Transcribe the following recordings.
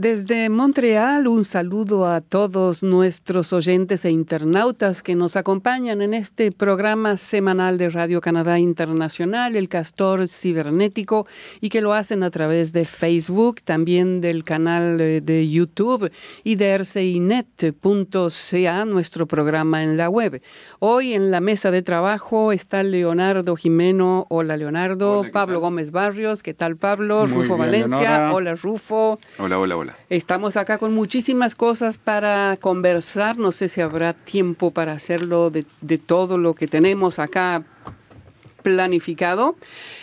Desde Montreal, un saludo a todos nuestros oyentes e internautas que nos acompañan en este programa semanal de Radio Canadá Internacional, El Castor Cibernético, y que lo hacen a través de Facebook, también del canal eh, de YouTube y de rcinet.ca, nuestro programa en la web. Hoy en la mesa de trabajo está Leonardo Jimeno. Hola Leonardo. Pablo Gómez Barrios. ¿Qué tal Pablo? Rufo Valencia. Hola Rufo. Hola, hola, hola. Estamos acá con muchísimas cosas para conversar. No sé si habrá tiempo para hacerlo de, de todo lo que tenemos acá planificado.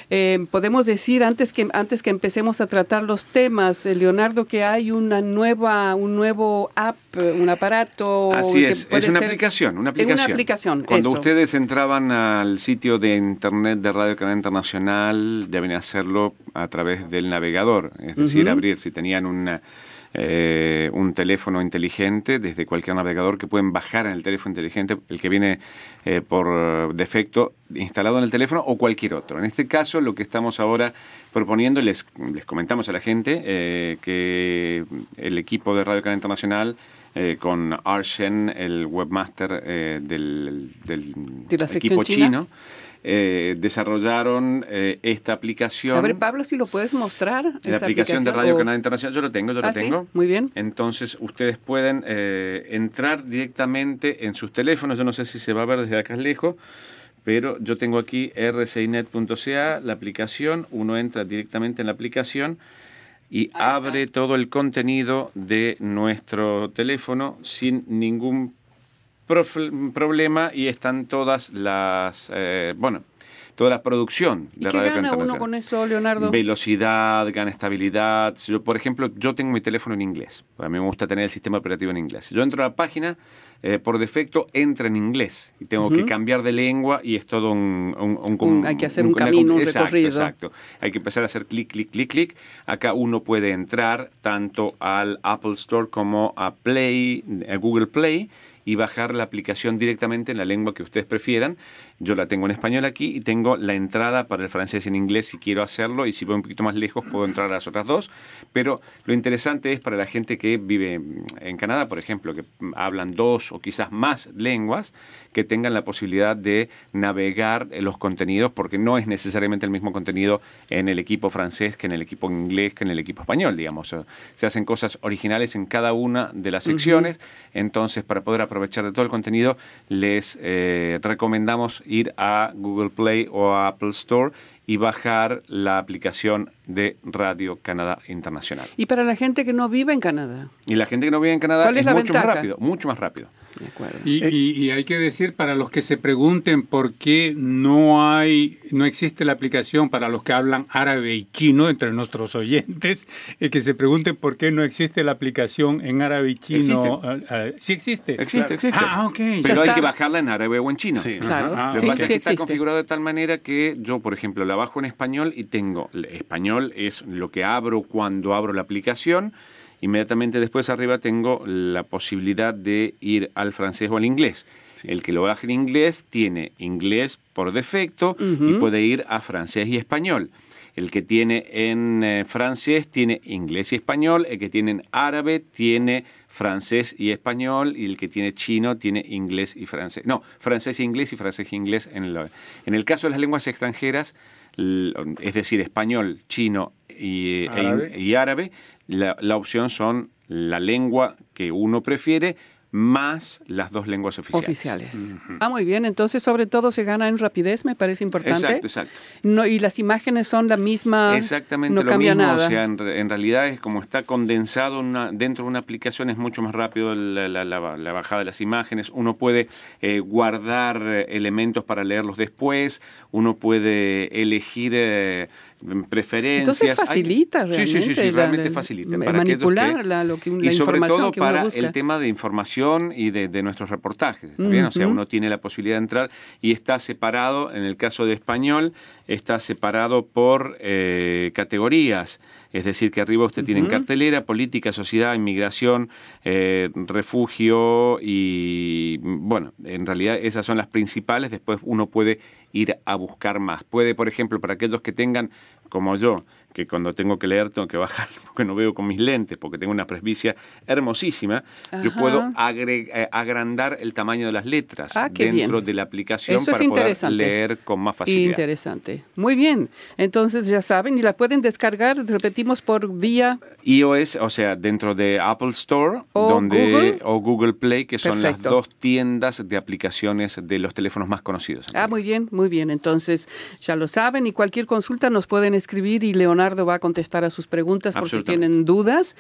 Eh, podemos decir antes que antes que empecemos a tratar los temas, eh, Leonardo, que hay una nueva un nuevo app, eh, un aparato. Así es, es una aplicación, una aplicación. Una aplicación. Cuando ustedes entraban al sitio de internet de Radio Canadá Internacional, deben hacerlo a través del navegador, es decir, abrir si tenían una eh, un teléfono inteligente desde cualquier navegador que pueden bajar en el teléfono inteligente, el que viene eh, por defecto instalado en el teléfono o cualquier otro. En este caso, lo que estamos ahora proponiendo, les, les comentamos a la gente eh, que el equipo de Radio Canal Internacional con Arshen, el webmaster del, del equipo chino eh, desarrollaron eh, esta aplicación. A ver, Pablo, si lo puedes mostrar. La aplicación, de Radio Canadá Internacional, yo lo tengo, yo lo ¿Ah, tengo. Muy bien. Entonces, ustedes pueden eh, entrar directamente en sus teléfonos, yo no sé si se va a ver desde acá lejos, pero yo tengo aquí rcinet.ca, la aplicación, uno entra directamente en la aplicación y abre todo el contenido de nuestro teléfono sin ningún problema y están todas las, eh, bueno, toda la producción de ¿Y qué gana uno con eso, Leonardo? Velocidad, gana estabilidad. Yo, por ejemplo, yo tengo mi teléfono en inglés. A mí me gusta tener el sistema operativo en inglés. Yo entro a la página, eh, por defecto entra en inglés y tengo que cambiar de lengua y es todo un... un, hay que hacer un, camino, un exacto, recorrido. Exacto, Hay que empezar a hacer clic, clic, clic, clic. Acá uno puede entrar tanto al Apple Store como a Play, a Google Play y bajar la aplicación directamente en la lengua que ustedes prefieran. Yo la tengo en español aquí y tengo la entrada para el francés en inglés si quiero hacerlo y si voy un poquito más lejos puedo entrar a las otras dos. Pero lo interesante es para la gente que vive en Canadá, por ejemplo, que hablan dos o quizás más lenguas, que tengan la posibilidad de navegar los contenidos porque no es necesariamente el mismo contenido en el equipo francés que en el equipo inglés que en el equipo español, digamos. Se hacen cosas originales en cada una de las secciones, entonces para poder aprovechar aprovechar de todo el contenido, les eh, recomendamos ir a Google Play o a Apple Store y bajar la aplicación de Radio Canadá Internacional. ¿Y para la gente que no vive en Canadá? Y la gente que no vive en Canadá es, es mucho más rápido, mucho más rápido. Y, y, y, hay que decir para los que se pregunten por qué no hay, no existe la aplicación para los que hablan árabe y chino entre nuestros oyentes, eh, que se pregunten por qué no existe la aplicación en árabe y chino. ¿Existe? Uh, uh, sí existe. Existe, claro. existe. Ah, ok. Pero hay que bajarla en árabe o en chino. Sí, claro. Ah, Lo que pasa es que está configurado de tal manera que yo, por ejemplo, la bajo en español y tengo español es lo que abro cuando abro la aplicación inmediatamente después arriba tengo la posibilidad de ir al francés o al inglés. Sí. El que lo baje en inglés tiene inglés por defecto uh -huh. y puede ir a francés y español. El que tiene en eh, francés tiene inglés y español, el que tiene en árabe tiene francés y español, y el que tiene chino tiene inglés y francés. No, francés y inglés y francés y inglés. En, lo, en el caso de las lenguas extranjeras, es decir, español, chino y árabe, e, y árabe la, la, opción son la lengua que uno prefiere más las dos lenguas oficiales. Oficiales. Uh -huh. Ah, muy bien. Entonces, sobre todo, se gana en rapidez, me parece importante. Exacto, exacto. No, y las imágenes son la misma. Exactamente no lo cambia mismo. Nada. O sea, en, en, realidad es como está condensado una, dentro de una aplicación, es mucho más rápido la, la, la, la bajada de las imágenes. Uno puede eh, guardar elementos para leerlos después. Uno puede elegir. Eh, preferencias. Entonces facilita Hay, realmente. Sí, sí, sí, realmente facilita. Para manipular que, la, lo que, la y sobre información todo que para busca. el tema de información y de, de nuestros reportajes. ¿está bien? Uh -huh. O sea, uno tiene la posibilidad de entrar y está separado, en el caso de español, está separado por eh, categorías. Es decir, que arriba usted uh -huh. tiene cartelera, política, sociedad, inmigración, eh, refugio y, bueno, en realidad esas son las principales. Después uno puede ir a buscar más. Puede, por ejemplo, para aquellos que tengan como yo, que cuando tengo que leer tengo que bajar porque no veo con mis lentes, porque tengo una presbicia hermosísima, yo puedo eh, agrandar el tamaño de las letras Ah, dentro bien. de la aplicación Eso para poder leer con más facilidad. Interesante. Muy bien. Entonces ya saben, y la pueden descargar, repetimos, por vía iOS, o sea, dentro de Apple Store O donde, Google. o Google Play, que son las dos tiendas de aplicaciones de los teléfonos más conocidos. Ah, muy bien, muy bien. Entonces, ya lo saben y cualquier consulta nos pueden escribir y Leonardo va a contestar a sus preguntas por si tienen dudas.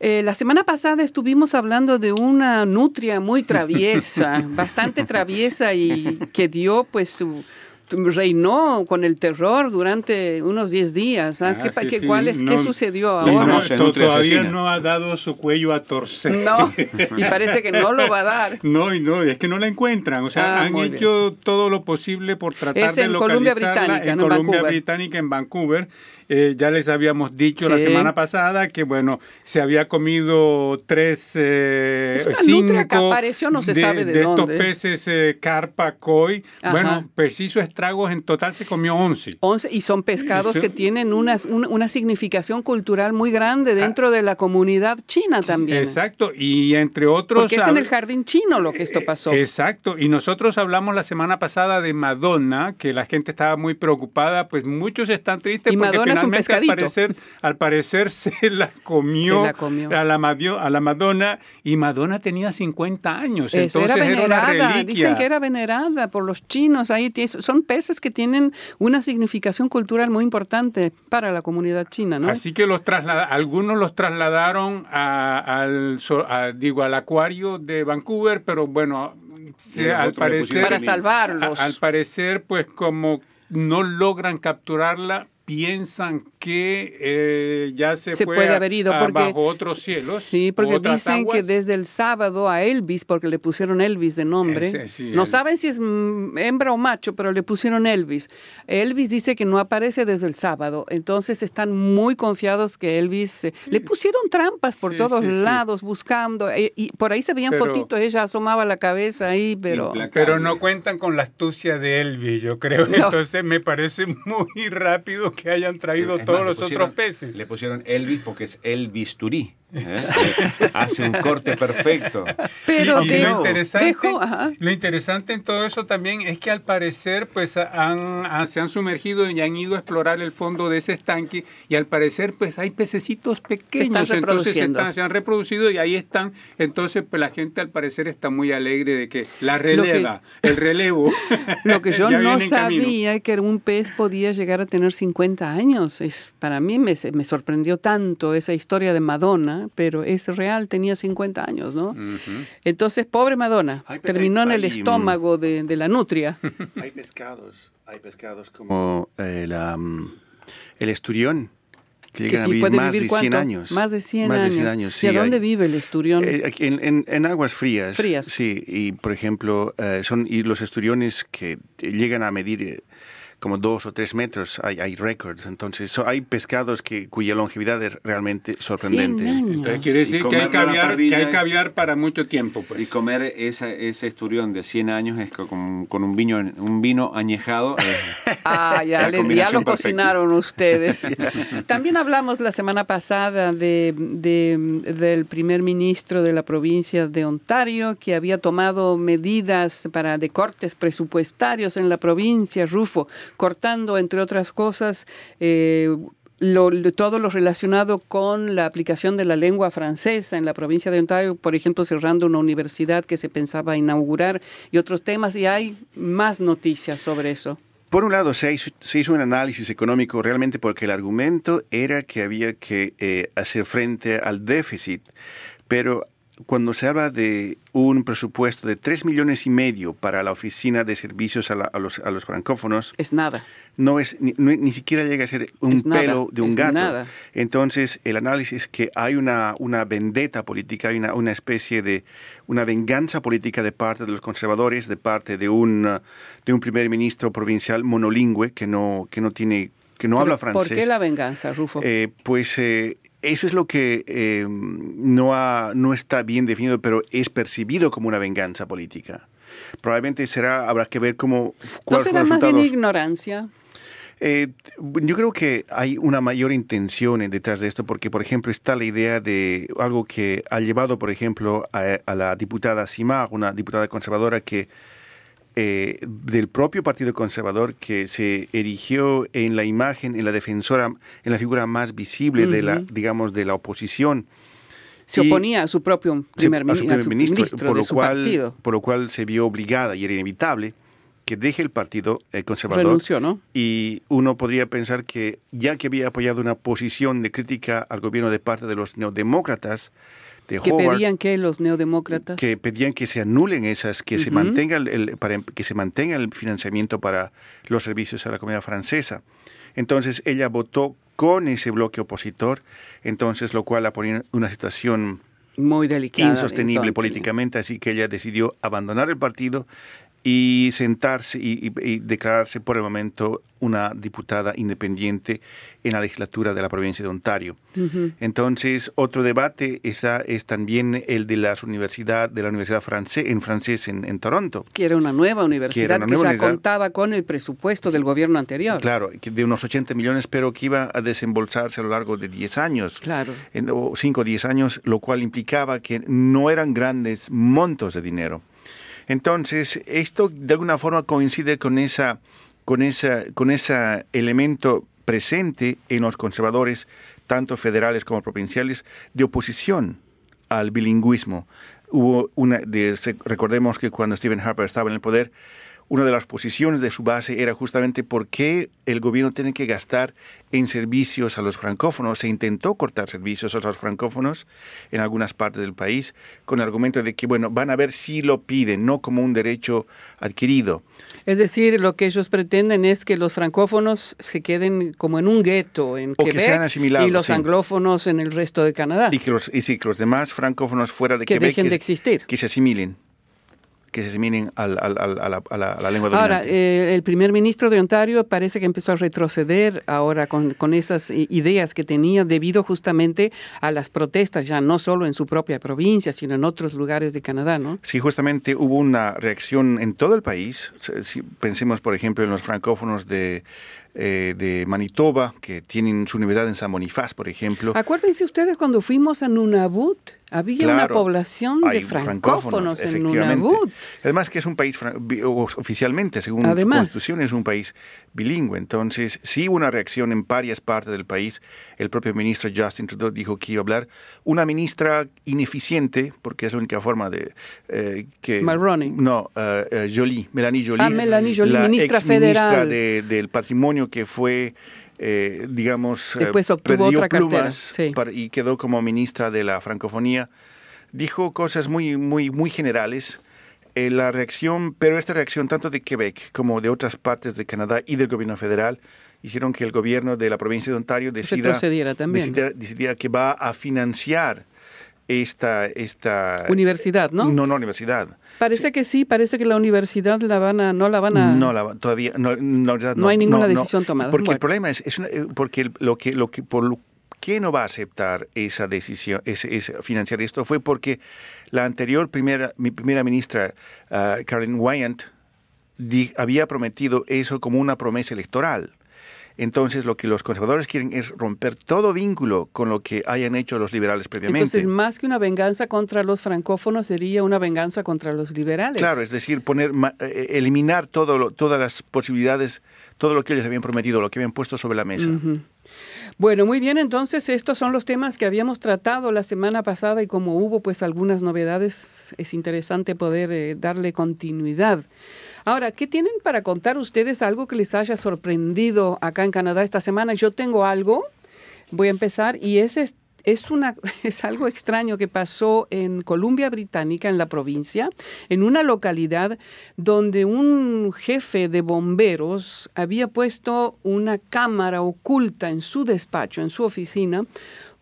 Eh, la semana pasada estuvimos hablando de una nutria muy traviesa, bastante traviesa y que dio pues su reinó con el terror durante unos 10 días. ¿ah? Ah, ¿Qué, sí, qué- sí, cuál es- qué sucedió ahora? no, todavía no ha dado su cuello a torcer. No, y parece que no lo va a dar. No, y no, es que no la encuentran. O sea, Ah, han hecho todo lo posible por tratar Es de en Columbia localizarla Británica, en no en Columbia Vancouver. Británica, en Vancouver. Eh, ya les habíamos dicho la semana pasada que, bueno, se había comido tres, eh, Es una cinco nutria que apareció, no se sabe de estos dónde. peces eh, carpa, koi. Ajá. Bueno, pues hizo estragos, en total se comió 11. 11 y son pescados Eso- que tienen una, una, una significación cultural muy grande dentro de la comunidad china también. Exacto, y entre otros... Porque es en el jardín chino lo que esto pasó. Eh, Exacto, y nosotros hablamos la semana pasada de Madonna, que la gente estaba muy preocupada, pues muchos están tristes Y porque Madonna es un finalmente al parecer, al parecer se la comió, Se la comió. A, la Madio- a la Madonna, y Madonna tenía 50 años, Eso, entonces era era, una venerada, reliquia. dicen que era venerada por los chinos. Ahí son peces que tienen una significación cultural muy importante para la comunidad china, ¿no? Así que los traslada- algunos los trasladaron a- al, a- digo, al acuario de Vancouver, pero bueno, se- los al parecer... para salvarlos. A- Al parecer, pues como no logran capturarla, piensan que eh, ya se, Se fue puede a- haber ido porque bajo otros cielos. Sí, porque dicen que desde el sábado a Elvis, porque le pusieron Elvis de nombre, Ese, sí, no el- saben si es mm, hembra o macho, pero le pusieron Elvis. Elvis dice que no aparece desde el sábado, entonces están muy confiados que Elvis eh, le pusieron trampas por Sí, todos sí, sí. lados buscando eh, y por ahí se veían Pero- fotitos, ella asomaba la cabeza ahí, pero. Pero no cuentan con la astucia de Elvis, yo creo. No. Entonces me parece muy rápido que hayan traído Es todos más, los pusieron- otros peces. Le pusieron Elvis porque es el bisturí. ¿Eh? Hace un corte perfecto. pero Y lo interesante, dejo, lo interesante en todo eso también es que al parecer pues han, han- se han sumergido y han ido a explorar el fondo de ese estanque y al parecer pues hay pececitos pequeños, están entonces se, están- se han reproducido y ahí están, entonces pues la gente al parecer está muy alegre de que la releva, el relevo. Lo que yo no en camino. sabía que un pez podía llegar a tener 50 años. Es, para mí me, me sorprendió tanto esa historia de Madonna, pero es real, tenía 50 años, ¿no? Ujú. Entonces, pobre Madonna, Ay, pero terminó en el hay, estómago de, de la nutria. Hay pescados, hay pescados como el, am, el esturión, que que llegan a vivir puede más vivir de cuánto? 100 años. Más de 100 Más años. de 100 años, ¿Y a sí, dónde hay- vive el esturión? Eh, en, en- en aguas frías. Frías. Sí, y por ejemplo, eh, son y los esturiones que llegan a medir eh, como dos o tres metros, hay, hay récords. Entonces, so- hay pescados que, cuya longevidad es realmente 100 sorprendente. Entonces quiere decir Y que hay caviar, que hay caviar para mucho tiempo. Y Pues. comer esa- ese esturión de 100 años es co- con, con un vino un vino añejado. eh, Ah, ya, le- lo perfecta. cocinaron ustedes. También hablamos la semana pasada de, de- del primer ministro de la provincia de Ontario que había tomado medidas para de cortes presupuestarios en la provincia, Rufo, cortando, entre otras cosas, eh, lo- todo lo relacionado con la aplicación de la lengua francesa en la provincia de Ontario, por ejemplo, cerrando una universidad que se pensaba inaugurar y otros temas, y hay más noticias sobre eso. Por un lado, se hizo, se hizo un análisis económico realmente porque el argumento era que había que eh, hacer frente al déficit, pero cuando se habla de un presupuesto de 3 millones y medio para la Oficina de Servicios a, la- a los, a los francófonos, Es nada. no es ni, ni siquiera llega a ser un Es nada, pelo de un es gato. nada. Entonces, el análisis es que hay una, una vendetta política, hay una, una especie de una venganza política de parte de los conservadores, de parte de un, de un primer ministro provincial monolingüe que no, que no tiene que no habla francés. ¿Por qué la venganza, Rufo? Eh, pues eh, eso es lo que eh, no, ha- no está bien definido, pero es percibido como una venganza política. Probablemente será, habrá que ver cómo ¿No será más bien ignorancia? Eh, yo creo que hay una mayor intención detrás de esto porque, por ejemplo, está la idea de algo que ha llevado, por ejemplo, a, la diputada Simard, una diputada conservadora que eh, del propio Partido Conservador que se erigió en la imagen, en la defensora, en la figura más visible de la, digamos, de la oposición. Se oponía a su propio primer, ministro, por, lo cual, por lo cual se vio obligada y era inevitable que deje el Partido eh, Conservador. Renunció, ¿no? Y uno podría pensar que ya que había apoyado una posición de crítica al gobierno de parte de los neodemócratas, de que pedían que los neodemócratas que pedían que se anulen esas que se mantenga el, para que se mantenga el financiamiento para los servicios a la comunidad francesa. Entonces ella votó con ese bloque opositor entonces lo cual la ponía en una situación muy delicada insostenible. políticamente así que ella decidió abandonar el partido y sentarse y, declararse por el momento una diputada independiente en la legislatura de la provincia de Ontario. Entonces, otro debate está, es también el de las universidad, de la Universidad francés, en francés en, Toronto. Que era una nueva universidad que, ya contaba con el presupuesto del gobierno anterior. Claro, de unos 80 millones, pero que iba a desembolsarse a lo largo de 10 años. Claro. En, o 5 o 10 años, lo cual implicaba que no eran grandes montos de dinero. Entonces, esto de alguna forma coincide con esa, con esa, con ese elemento presente en los conservadores, tanto federales como provinciales, de oposición al bilingüismo. Hubo una, recordemos que cuando Stephen Harper estaba en el poder, una de las posiciones de su base era justamente por qué el gobierno tiene que gastar en servicios a los francófonos. Se intentó cortar servicios a los francófonos en algunas partes del país con el argumento de que, bueno, van a ver si lo piden, no como un derecho adquirido. Es decir, lo que ellos pretenden es que los francófonos se queden como en un gueto en Quebec y los anglófonos en el resto de Canadá. Y que los, y sí, que los demás francófonos fuera de Quebec dejen de existir. que se asimilen que se asiminen a, la, lengua dominante. Ahora, eh, el primer ministro de Ontario parece que empezó a retroceder ahora con, con esas ideas que tenía debido justamente a las protestas, ya no solo en su propia provincia, sino en otros lugares de Canadá, ¿no? Sí, justamente hubo una reacción en todo el país. Si pensemos, por ejemplo, en los francófonos de eh, de Manitoba, que tienen su universidad en San Bonifaz, por ejemplo. Acuérdense ustedes cuando fuimos a Nunavut, había una población de francófonos, en Nunavut. Además que es un país, oficialmente, según su constitución, es un país bilingüe. Entonces, sí hubo una reacción en varias partes del país. El propio ministro Justin Trudeau dijo que iba a hablar. Una ministra ineficiente, porque es la única forma de... Eh, que, No, uh, Jolie, Melanie Jolie. Ah, Melanie Jolie, la ministra federal. del patrimonio que fue... Eh, digamos, Después obtuvo perdió otra plumas y quedó como ministra de la francofonía. Dijo cosas muy, muy, muy generales eh, la reacción, pero esta reacción tanto de Quebec como de otras partes de Canadá y del gobierno federal hicieron que el gobierno de la provincia de Ontario decida, también. decidiera, que va a financiar esta, esta universidad, ¿no? No, no universidad. Parece que sí, parece que la universidad la van a, no la van a. No, la, todavía no, no, no, hay ninguna decisión tomada. Porque el problema es, es eh, porque lo que, lo que por lo qué no va a aceptar esa decisión, ese, financiar esto? Fue porque la anterior primera, mi primera ministra, uh, Karen Wyant, había prometido eso como una promesa electoral. Entonces, lo que los conservadores quieren es romper todo vínculo con lo que hayan hecho los liberales previamente. Entonces, más que una venganza contra los francófonos, sería una venganza contra los liberales. Claro, es decir, poner, eh, eliminar todo todas las posibilidades, todo lo que ellos habían prometido, lo que habían puesto sobre la mesa. Bueno, muy bien, entonces estos son los temas que habíamos tratado la semana pasada y como hubo pues algunas novedades, es interesante poder eh, darle continuidad. Ahora, ¿qué tienen para contar ustedes algo que les haya sorprendido acá en Canadá esta semana? Yo tengo algo, voy a empezar, y es, es, una, es algo extraño que pasó en Columbia Británica, en la provincia, en una localidad donde un jefe de bomberos había puesto una cámara oculta en su despacho, en su oficina,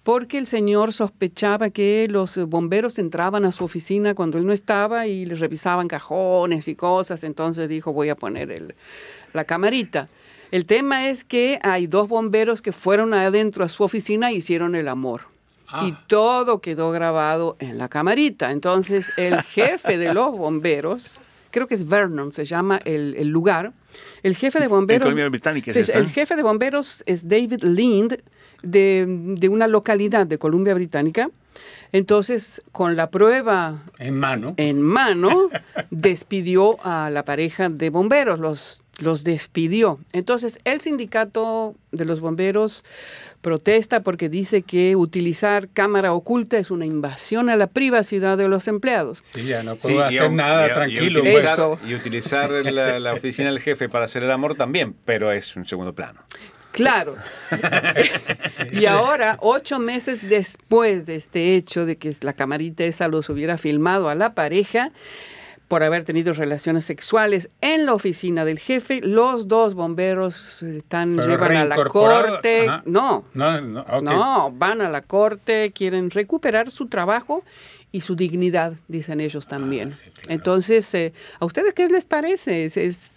porque el señor sospechaba que los bomberos entraban a su oficina cuando él no estaba y les revisaban cajones y cosas, entonces dijo voy a poner el, la camarita. El tema es que hay dos bomberos que fueron adentro a su oficina e hicieron el amor. Ah. Y todo quedó grabado en la camarita. Entonces el jefe de los bomberos creo que es Vernon, se llama el, el lugar. El jefe de bomberos. Colombia Británica es Sí, esta. el jefe de bomberos es David Lind, de, de una localidad de Columbia Británica. Entonces, con la prueba En mano. en mano, despidió a la pareja de bomberos, los, los despidió. Entonces, el sindicato de los bomberos protesta porque dice que utilizar cámara oculta es una invasión a la privacidad de los empleados. Sí, ya no puedo y hacer nada y- y tranquilo. utilizar, pues. Eso. y utilizar la, la oficina del jefe para hacer el amor también, pero es un segundo plano. Claro. y ahora, ocho meses después de este hecho, de que la camarita esa los hubiera filmado a la pareja por haber tenido relaciones sexuales en la oficina del jefe, los dos bomberos están Pero llevan a la corte. No, No, no, no, van a la corte, quieren recuperar su trabajo y su dignidad, dicen ellos también. sí, claro. Entonces, eh, ¿a ustedes qué les parece? Es, es,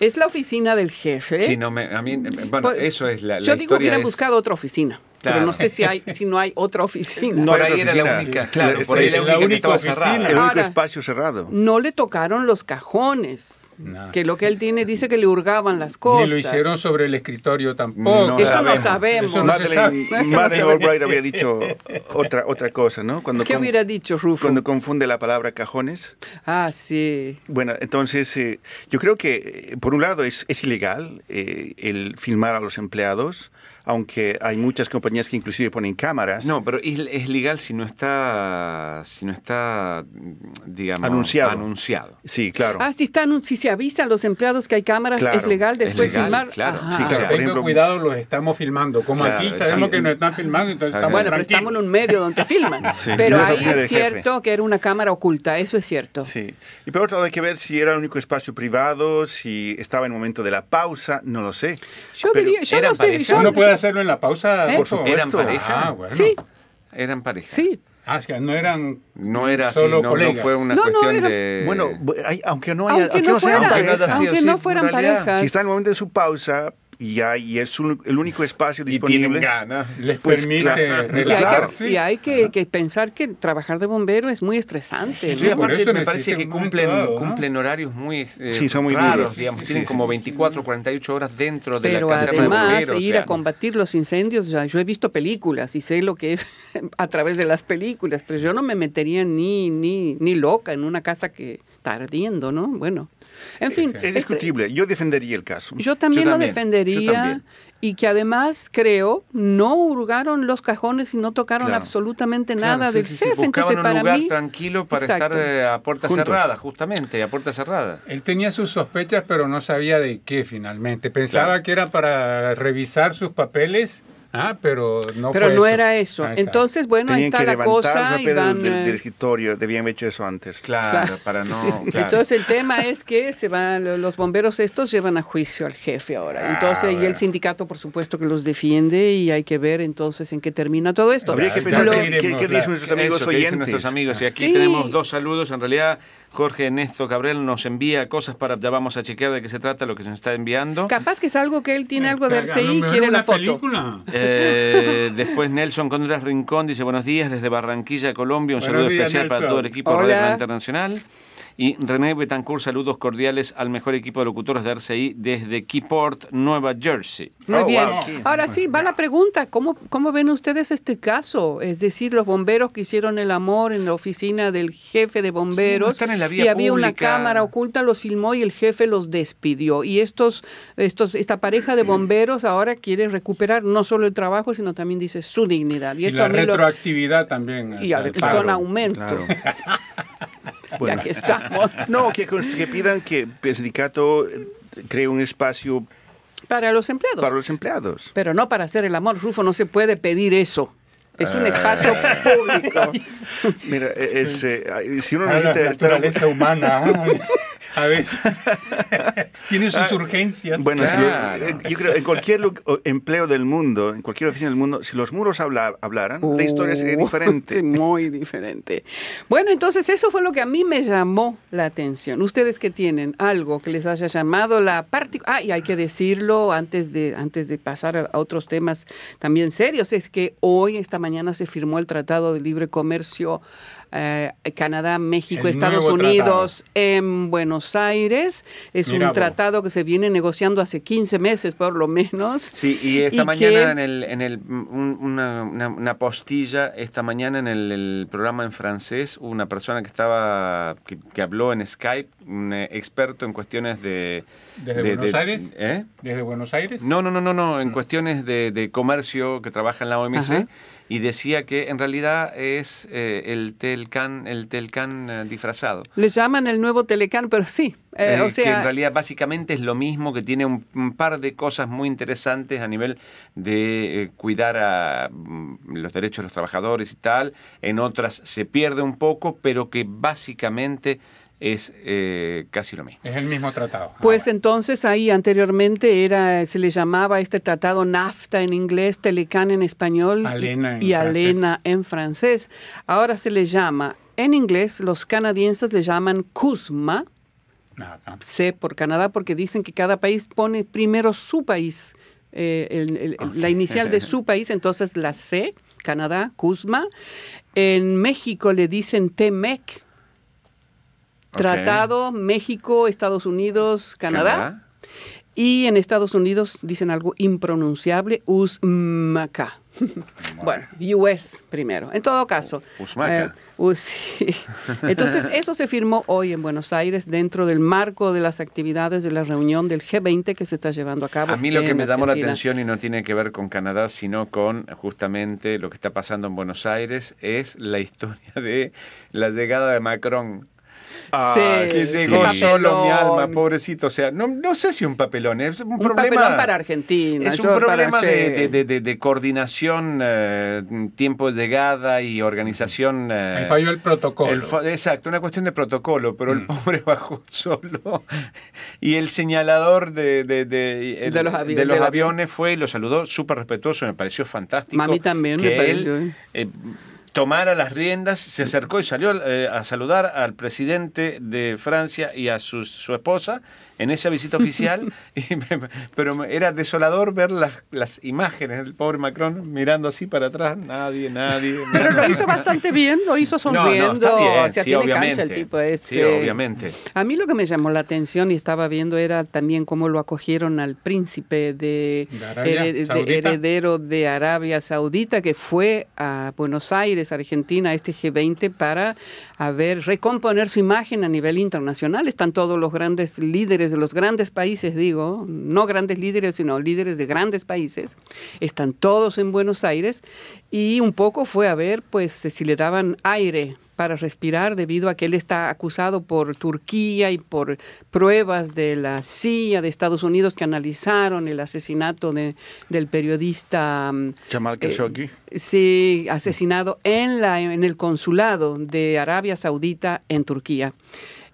es la oficina del jefe. Sí, no me- a mí, bueno. Por- eso es la, la Yo digo que hubieran es- buscado otra oficina, Claro. pero no sé si hay si no hay otra oficina. No por hay ahí otra era la oficina. única, claro, Es- por ahí es la la única, que estaba oficina. cerrada. El único Ahora- espacio cerrado. No le tocaron los cajones, No. que lo que él tiene dice que le hurgaban las cosas. Ni lo hicieron sobre el escritorio tampoco. No Eso no sabemos. Eso no. Madeleine, Eso. Albright había dicho otra, otra cosa, ¿no? Cuando, ¿Qué con- hubiera dicho Rufo? cuando confunde la palabra cajones. Ah, sí. Bueno, entonces eh, yo creo que por un lado es, es ilegal eh, el filmar a los empleados, aunque hay muchas compañías que inclusive ponen cámaras. No, pero es, es legal si no está, si no está, digamos, Anunciado. anunciado. Sí, claro. Ah, si, están, si se avisa a los empleados que hay cámaras, Claro, es legal es después legal, filmar. claro. Sí, claro. Por ejemplo- cuidado, los estamos filmando. Como Claro, aquí sabemos sí. que nos están filmando, entonces estamos Bueno, pero estamos en un medio donde filman. Sí, Pero no es ahí es jefe. cierto que era una cámara oculta, eso es cierto. Sí. Y por otro lado hay que ver si era el único espacio privado, si estaba en el momento de la pausa, no lo sé. Yo Pero diría, yo ¿eran no sé, yo- ¿Uno puede hacerlo en la pausa? ¿Eh? Por supuesto. ¿Eran pareja? Ah, bueno. Sí, Eran pareja. sí. Ah, es que no eran No era así, Solo no, no colegas. fue una No, no, cuestión era- de... Bueno, hay- aunque no haya, Aunque no fueran, aunque no pareja, haya sido aunque así, no fueran realidad. parejas. si está en el momento de su pausa y, ya, y es un- el único espacio y tienen disponible. ganas. les Pues, permite claro. Y hay, que, relajarse. y hay que, que pensar que trabajar de bombero es muy estresante. Sí, ¿no? por aparte eso me parece que cumplen, ¿no? cumplen horarios muy, eh, Sí, son muy raros, duros. digamos, Sí, tienen sí, como sí. 24, 48 horas dentro de Pero la caserna de además, bomberos. o ir sea, a combatir los incendios, ya, yo he visto películas y sé lo que es a través de las películas, pero yo no me metería ni, ni, ni loca en una casa que está ardiendo, ¿no? Bueno, en fin. Es este- discutible. Yo defendería el caso. yo también Yo lo también, yo defendería y que además creo no hurgaron los cajones y no tocaron Claro. absolutamente Claro, nada sí, del sí, sí, jefe. Entonces buscaban un para lugar mí tranquilo para Exacto. estar eh, a puerta Juntos. cerrada, justamente, a puerta cerrada. Él tenía sus sospechas, pero no sabía de qué finalmente. Pensaba Claro. que era para revisar sus papeles, ah, pero no pero fue no eso. era eso. Ah. Entonces, bueno, ahí Tenían está que la cosa y van... del, eh, del escritorio. Debían haber hecho eso antes. Claro, Claro. para no... claro. Entonces el tema es que se van los bomberos estos llevan a juicio al jefe ahora. Ah, Entonces y bueno. el sindicato por supuesto que los defiende y hay que ver entonces en qué termina todo esto. Habría que pensar Lo- qué, qué- qué dicen nuestros amigos Eso, que dicen oyentes. nuestros amigos. Y aquí Sí. tenemos dos saludos. En realidad, Jorge Ernesto Cabrel nos envía cosas para... Ya vamos a chequear de qué se trata lo que se nos está enviando. Capaz que es algo que él tiene algo de RCI y quiere la foto. película. Eh, después Nelson Contreras Rincón dice buenos días desde Barranquilla, Colombia. Un Buenos saludo días, especial para todo el equipo de. Radio Nacional Internacional. Y René Betancourt, saludos cordiales al mejor equipo de locutores de RCI desde Keyport, Nueva Jersey. Muy Oh, bien. Ahora sí, va la pregunta, ¿cómo, ¿cómo ven ustedes este caso? Es decir, los bomberos que hicieron el amor en la oficina del jefe de bomberos Sí, están en la vía y había una cámara oculta, los filmó y el jefe los despidió. Y estos, estos, esta pareja de bomberos ahora quiere recuperar no solo el trabajo, sino también dice su dignidad. Y, Y, eso la a mí lo- retroactividad también. y o sea, con claro. Claro. Ya Bueno. que estamos. No, que, pidan que el sindicato eh, cree un espacio Para los empleados. para los empleados. Pero no para hacer el amor, Rufo, no se puede pedir eso. Es Ah. un espacio público. Mira, eh, es, eh, si uno Ah, la necesita estar... naturaleza humana. Ah. a veces tiene sus urgencias. Bueno, si lo- Claro. eh, yo creo en cualquier empleo del mundo, en cualquier oficina del mundo, si los muros habla- hablaran, la historia sería Uh, diferente. sí, muy diferente. Bueno, entonces eso fue lo que a mí me llamó la atención. Ustedes que tienen algo que les haya llamado la parte... Ah, y hay que decirlo antes de, antes de pasar a otros temas también serios, es que hoy, esta mañana, se firmó el Tratado de Libre Comercio eh, Canadá, México, El Estados Unidos en Buenos Aires. Es Mira un vos. tratado que se viene negociando hace 15 meses por lo menos. Sí, y esta Y mañana que- en, el, en el, un- una, una- una postilla, esta mañana en el, el programa en francés, una persona que estaba, que, que habló en Skype, un experto en cuestiones de... ¿Desde de- Buenos de- Aires? ¿eh? ¿Desde Buenos Aires? No, no, no, no, no, en cuestiones de, de comercio que trabaja en la OMC Ajá. Y decía que en realidad es eh, el Telcan, el Telcan eh, disfrazado. Le llaman el nuevo Telecán, pero sí. eh, que en realidad básicamente es lo mismo, que tiene un, un par de cosas muy interesantes a nivel de cuidar a mm, los derechos de los trabajadores y tal. En otras se pierde un poco, pero que básicamente es eh, casi lo mismo. Es el mismo tratado. Pues Ah, entonces ahí anteriormente era, se le llamaba este tratado NAFTA en inglés, Telecán en español y- Alena en y, francés. Alena en francés. Ahora se le llama, en inglés los canadienses le llaman CUSMA. C por Canadá, porque dicen que cada país pone primero su país, eh, el- el- el- la inicial de su país, entonces la C, Canadá, CUSMA. En México le dicen TEMEC, Tratado México, Estados Unidos, Canadá. Y en Estados Unidos dicen algo impronunciable, USMACA. bueno, US primero. En todo caso. Usmaca. eh, sí. Entonces, eso se firmó hoy en Buenos Aires dentro del marco de las actividades de la reunión del G20 que se está llevando a cabo. A mí lo que me llamó la atención y no tiene que ver con Canadá, sino con justamente lo que está pasando en Buenos Aires, es la historia de la llegada de Macron. Ah, Sí, Que llegó solo mi alma, pobrecito. O sea, no, no sé si un papelón, es un, Un problema. papelón para Argentina. Es un problema de, hacer- de- de- de- de coordinación, eh, tiempo de llegada y organización. eh, Ahí falló el protocolo. el fa- exacto, una cuestión de protocolo, pero el Mm. pobre bajó solo. Y el señalador de, de, de- el- De los avi- de los del avión. aviones fue y lo saludó súper respetuoso, me pareció fantástico. A mí también que me pareció, él, ¿eh? Tomara las riendas, se acercó y salió eh, a saludar al presidente de Francia y a su, su esposa en esa visita oficial, y me- pero me- era desolador ver las, las imágenes del pobre Macron mirando así para atrás, nadie, nadie. Pero lo hizo bastante bien, lo hizo No, no, sonriendo. está bien, o sea, sí, tiene obviamente. cancha el tipo Sí, obviamente. A mí lo que me llamó la atención y estaba viendo era también cómo lo acogieron al príncipe de, De Arabia hered- de Saudita. heredero de Arabia Saudita que fue a Buenos Aires, Argentina, este G20 para a ver recomponer su imagen a nivel internacional. Están todos los grandes líderes de los grandes países, digo, no grandes líderes, sino líderes de grandes países. Están todos en Buenos Aires y un poco fue a ver pues si le daban aire para respirar debido a que él está acusado por Turquía y por pruebas de la CIA de Estados Unidos que analizaron el asesinato de, del periodista mm, Jamal Khashoggi. sí, asesinado en, la, en el consulado de Arabia Saudita en Turquía.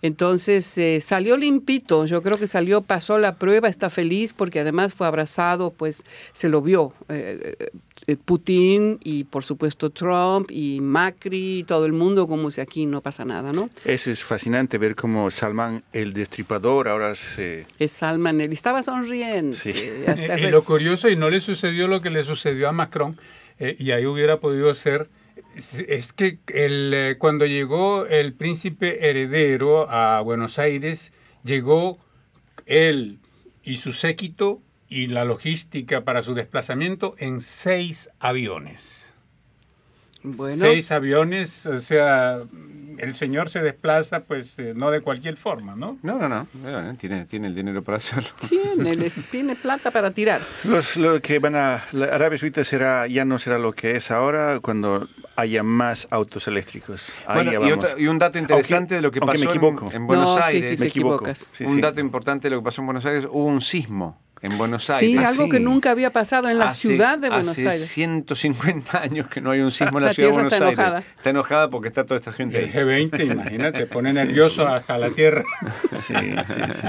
Entonces eh, salió limpito, yo creo que salió, pasó la prueba, está feliz porque además fue abrazado, pues se lo vio eh, eh, Putin y por supuesto Trump y Macri, todo el mundo como si aquí no pasa nada, ¿no? Eso es fascinante ver cómo Salman el Destripador ahora se... Es Salman, él estaba sonriendo. Sí. hasta Eh, y re- lo curioso, y no le sucedió lo que le sucedió a Macron, eh, y ahí hubiera podido ser, es, es que el, eh, cuando llegó el príncipe heredero a Buenos Aires, llegó él y su séquito y la logística para su desplazamiento en seis aviones. bueno, Seis aviones, o sea, el señor se desplaza pues eh, no de cualquier forma, ¿no? No, no, no. Bueno, tiene, tiene el dinero para hacerlo. tiene, les- tiene plata para tirar. Los, lo que van a... La Arabia Saudita será, ya no será lo que es ahora cuando haya más autos eléctricos. Ahí Bueno, ya y, otra- y un dato interesante Aunque- de lo que aunque pasó me en- equivoco. En, Buenos No, sí, Aires. sí, me equivoco. Sí, un sí. dato importante de lo que pasó en Buenos Aires, hubo un sismo en Buenos Aires. Sí, algo que sí. nunca había pasado en la Hace- ciudad de Buenos hace Aires. 150 años que no hay un sismo en la, La ciudad de Buenos está Aires. enojada. Está enojada porque está toda esta gente El ahí. G20, imagínate, pone nervioso hasta la tierra. Sí, sí, sí.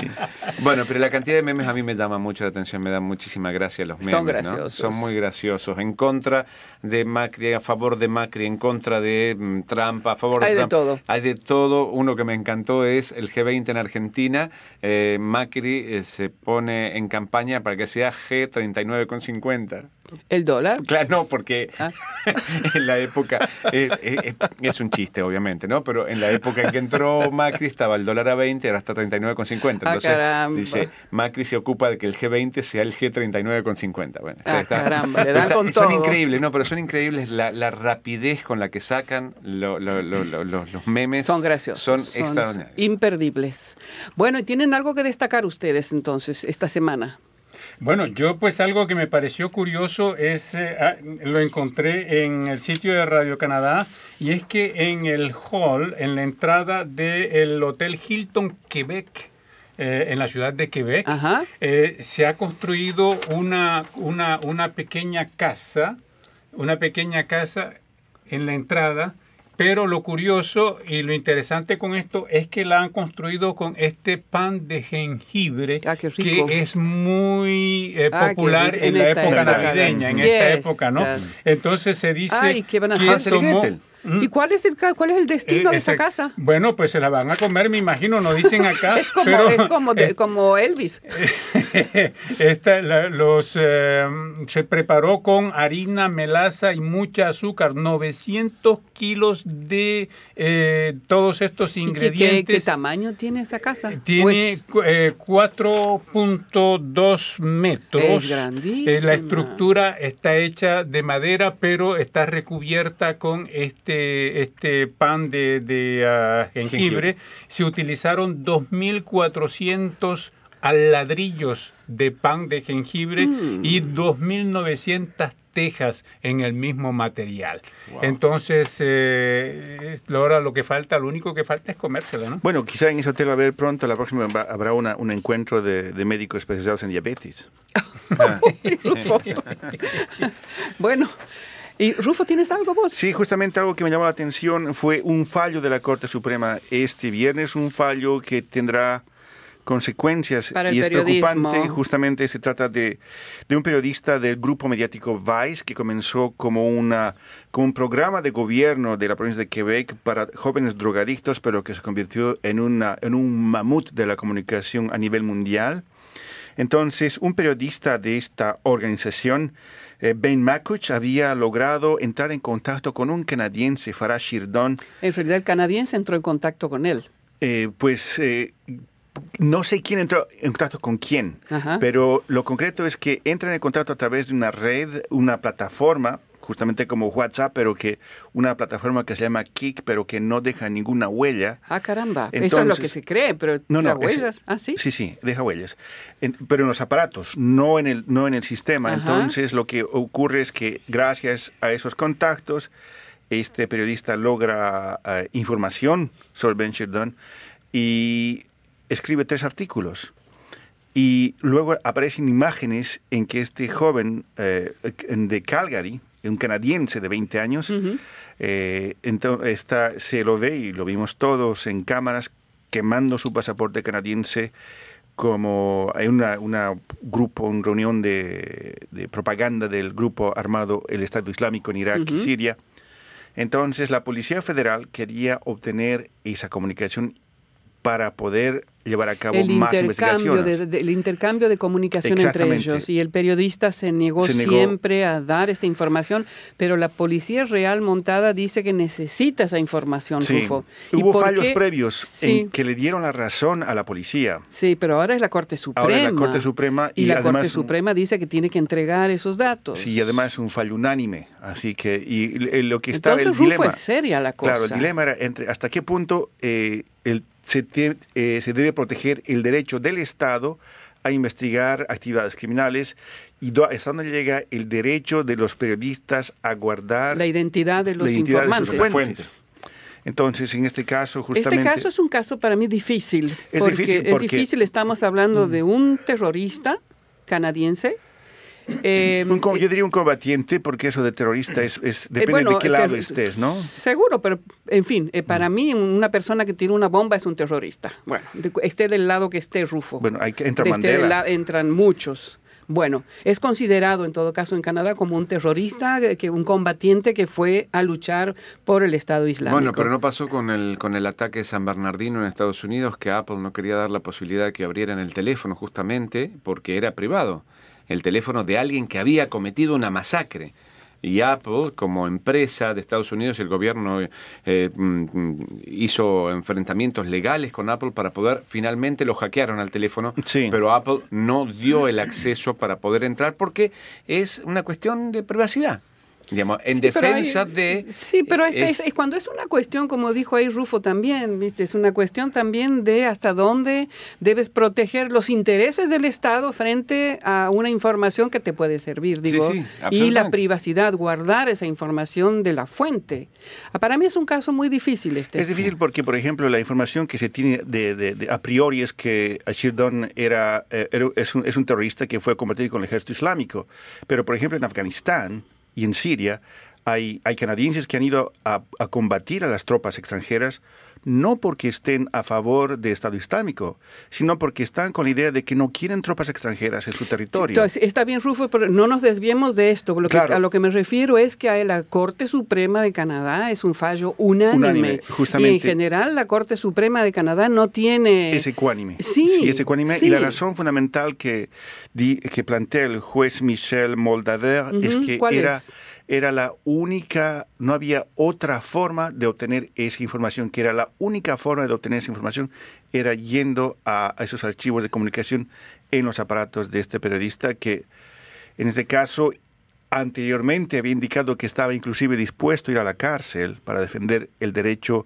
Bueno, pero la cantidad de memes a mí me llama mucho la atención, me da muchísima gracia los memes. Son ¿no? graciosos. Son muy graciosos. En contra de Macri, a favor de Macri, en contra de mm, Trump, a favor Hay de de Trump. todo. Hay de todo. Uno que me encantó es el G20 en Argentina. Eh, Macri eh, se pone en campaña para que sea G39,50. El dólar. Claro, no, porque Ah. en la época, es, es- es un chiste obviamente, ¿no? Pero en la época en que entró Macri estaba el dólar a 20, ahora está 39,50. Ah, Entonces caramba. dice, Macri se ocupa de que el G20 sea el G39,50. Bueno, Ah, está- caramba, le dan está- con Son todo. increíbles, no, pero son increíbles la, la rapidez con la que sacan lo- lo- lo- lo- los, los memes. Son graciosos. Son extraordinarios. Imperdibles. Bueno, ¿y tienen algo que destacar ustedes entonces esta semana? Bueno, yo pues algo que me pareció curioso es, eh, ah, lo encontré en el sitio de Radio Canadá, y es que en el hall, en la entrada del Hotel Hilton Quebec, eh, en la ciudad de Quebec, eh, se ha construido una, una, una pequeña casa, una pequeña casa en la entrada, pero lo curioso y lo interesante con esto es que la han construido con este pan de jengibre Ah, que es muy eh, Ah, popular en, En la época navideña, en esta época, ¿no? Entonces se dice Ay, tomó-. ¿Mm? ¿Y cuál es el cuál es el destino Eh, de esa esa- casa? Bueno, pues se la van a comer, me imagino, no dicen acá. Es como, pero- es como, de- como Elvis. Esta, la- los, eh, se preparó con harina, melaza y mucha azúcar, 900 kilos de eh, todos estos ¿Y qué, ingredientes. qué- qué tamaño tiene esa casa? Tiene Pues, cu- eh, 4.2 metros. Es grandísima. Eh, la estructura está hecha de madera, pero está recubierta con este, este pan de, de, ah, jengibre. Jengibre. Se utilizaron 2.400 ladrillos de pan de jengibre Mm. y 2.900 tejas en el mismo material. Entonces, eh, ahora lo que falta, lo único que falta es comérsela, ¿no? Bueno, quizá en ese hotel va a haber pronto, la próxima va- habrá una, un encuentro de, de médicos especializados en diabetes. Rufo. bueno, ¿y Rufo tienes algo vos? Sí, justamente algo que me llamó la atención fue un fallo de la Corte Suprema este viernes, un fallo que tendrá consecuencias Para y es periodismo. preocupante. Justamente se trata de, de un periodista del grupo mediático Vice que comenzó como, una, como un programa de gobierno de la provincia de Quebec para jóvenes drogadictos, pero que se convirtió en, una, en un mamut de la comunicación a nivel mundial. Entonces, un periodista de esta organización, eh, Ben Makuch, había logrado entrar en contacto con un canadiense, Farah Shirdon, En realidad el canadiense entró en contacto con él. eh, pues eh, no sé quién entró en contacto con quién, Ajá. pero lo concreto es que entran en contacto a través de una red, una plataforma, justamente como WhatsApp, pero que una plataforma que se llama Kik, pero que no deja ninguna huella. Ah, caramba. Eso es lo que se cree, pero No, no, huellas. Ah, sí. Sí, sí, deja huellas. En- pero en los aparatos, no en el, no en el sistema. Ajá. Entonces, lo que ocurre es que gracias a esos contactos, este periodista logra eh, información sobre Ben Sheridan y escribe tres artículos. Y luego aparecen imágenes en que este joven eh, de Calgary, un canadiense de 20 años, eh, se lo ve y lo vimos todos en cámaras quemando su pasaporte canadiense como hay una, una grupo, una reunión de, de propaganda del grupo armado el Estado Islámico en Irak y Siria. Entonces la Policía Federal quería obtener esa comunicación para poder llevar a cabo El más intercambio, investigaciones. de, de- el intercambio de comunicación entre ellos. Y el periodista se negó, Se negó. siempre a dar esta información, pero la Policía Real montada dice que necesita esa información, Sí. Rufo. ¿Y Hubo por fallos qué? previos Sí. en que le dieron la razón a la policía. Sí, pero ahora es la Corte Suprema. Ahora es la Corte Suprema y, y la además- Corte Suprema dice que tiene que entregar esos datos. Sí, y además es un fallo unánime. Así que, y l- lo que está Entonces, el Rufo, dilema. es seria la cosa. Claro, el dilema era entre hasta qué punto eh, el- se, te- eh, se debe proteger el derecho del Estado a investigar actividades criminales y do- hasta dónde llega el derecho de los periodistas a guardar La identidad de los la identidad de sus informantes. fuentes. Entonces, en este caso, justamente... Este caso es un caso para mí difícil. Es porque difícil es difícil, estamos hablando de un terrorista canadiense. Eh, Un co- yo diría un combatiente, porque eso de terrorista es, es- depende bueno, de qué lado estés, ¿no? Seguro, pero en fin, eh, para mí una persona que tiene una bomba es un terrorista. Bueno, de- esté del lado que esté Rufo. Bueno, hay que entra De este Mandela. la- entran muchos. Bueno, es considerado en todo caso en Canadá como un terrorista, eh, que un combatiente que fue a luchar por el Estado Islámico. Bueno, pero no pasó con el, con el ataque de San Bernardino en Estados Unidos, que Apple no quería dar la posibilidad de que abrieran el teléfono justamente porque era privado. El teléfono de alguien que había cometido una masacre. Y Apple, como empresa de Estados Unidos, el gobierno eh, mm, hizo enfrentamientos legales con Apple para poder, finalmente lo hackearon al teléfono, Sí. pero Apple no dio el acceso para poder entrar porque es una cuestión de privacidad. Digamos, en Sí, hay- defensa de... Sí, pero este es- es, es cuando es una cuestión, como dijo ahí Rufo también, ¿viste? es una cuestión también de hasta dónde debes proteger los intereses del Estado frente a una información que te puede servir, Sí, digo, sí, y absolutamente. la privacidad, guardar esa información de la fuente. Ah, Para mí es un caso muy difícil este. Es difícil porque, por ejemplo, la información que se tiene de, de- de- a priori es que Shirdon era, eh, era- es, un, es un terrorista que fue a combatir con el ejército islámico. Pero, por ejemplo, en Afganistán y en Siria hay, hay canadienses que han ido a, a combatir a las tropas extranjeras no porque estén a favor del Estado Islámico, sino porque están con la idea de que no quieren tropas extranjeras en su territorio. Entonces, está bien, Rufo, pero no nos desviemos de esto. Lo que- Claro. a lo que me refiero es que a la Corte Suprema de Canadá es un fallo unánime. Unánime, justamente. Y en general la Corte Suprema de Canadá no tiene... Es ecuánime. Sí, es ecuánime. sí. Y la razón fundamental que, di- que plantea el juez Michel Moldaver es que ¿cuál era, es? Era la única, no había otra forma de obtener esa información, que era la única forma de obtener esa información, era yendo a, a esos archivos de comunicación en los aparatos de este periodista que, en este caso, anteriormente había indicado que estaba inclusive dispuesto a ir a la cárcel para defender el derecho